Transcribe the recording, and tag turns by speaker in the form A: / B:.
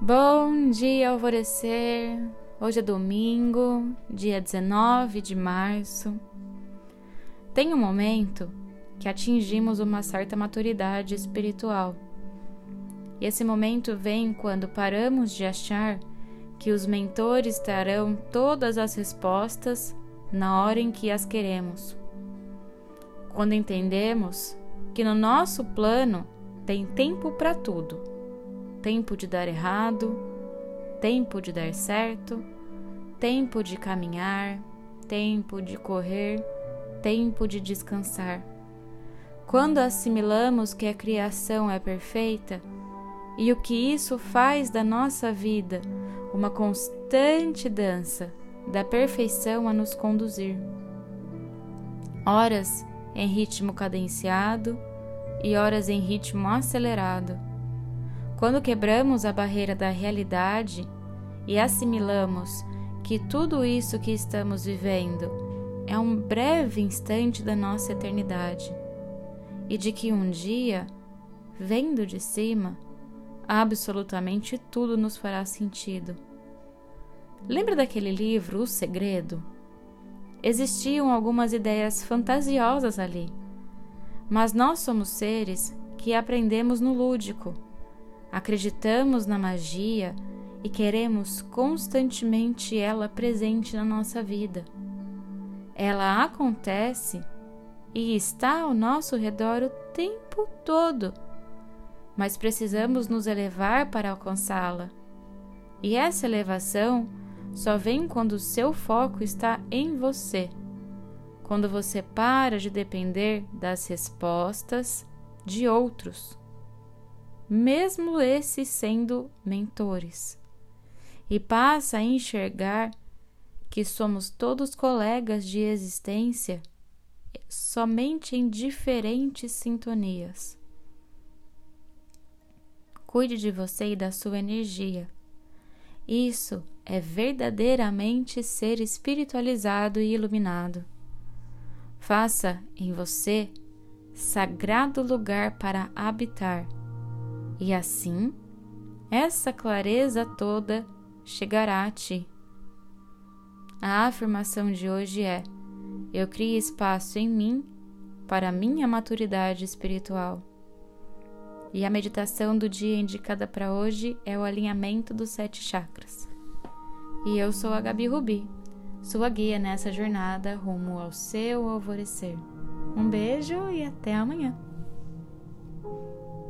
A: Bom dia, alvorecer. Hoje é domingo, dia 19 de março. Tem um momento que atingimos uma certa maturidade espiritual. E esse momento vem quando paramos de achar que os mentores trarão todas as respostas na hora em que as queremos. Quando entendemos que no nosso plano tem tempo para tudo tempo de dar errado, tempo de dar certo, tempo de caminhar, tempo de correr, tempo de descansar. Quando assimilamos que a criação é perfeita e o que isso faz da nossa vida uma constante dança da perfeição a nos conduzir. Horas em ritmo cadenciado e horas em ritmo acelerado quando quebramos a barreira da realidade e assimilamos que tudo isso que estamos vivendo é um breve instante da nossa eternidade e de que um dia, vendo de cima, absolutamente tudo nos fará sentido. Lembra daquele livro O Segredo? Existiam algumas ideias fantasiosas ali, mas nós somos seres que aprendemos no lúdico Acreditamos na magia e queremos constantemente ela presente na nossa vida. Ela acontece e está ao nosso redor o tempo todo, mas precisamos nos elevar para alcançá-la. E essa elevação só vem quando o seu foco está em você, quando você para de depender das respostas de outros mesmo esses sendo mentores, e passa a enxergar que somos todos colegas de existência somente em diferentes sintonias. Cuide de você e da sua energia. Isso é verdadeiramente ser espiritualizado e iluminado. Faça em você sagrado lugar para habitar e assim essa clareza toda chegará a ti. A afirmação de hoje é: Eu crio espaço em mim para minha maturidade espiritual. E a meditação do dia indicada para hoje é o alinhamento dos sete chakras. E eu sou a Gabi Rubi, sua guia nessa jornada rumo ao seu alvorecer. Um beijo e até amanhã!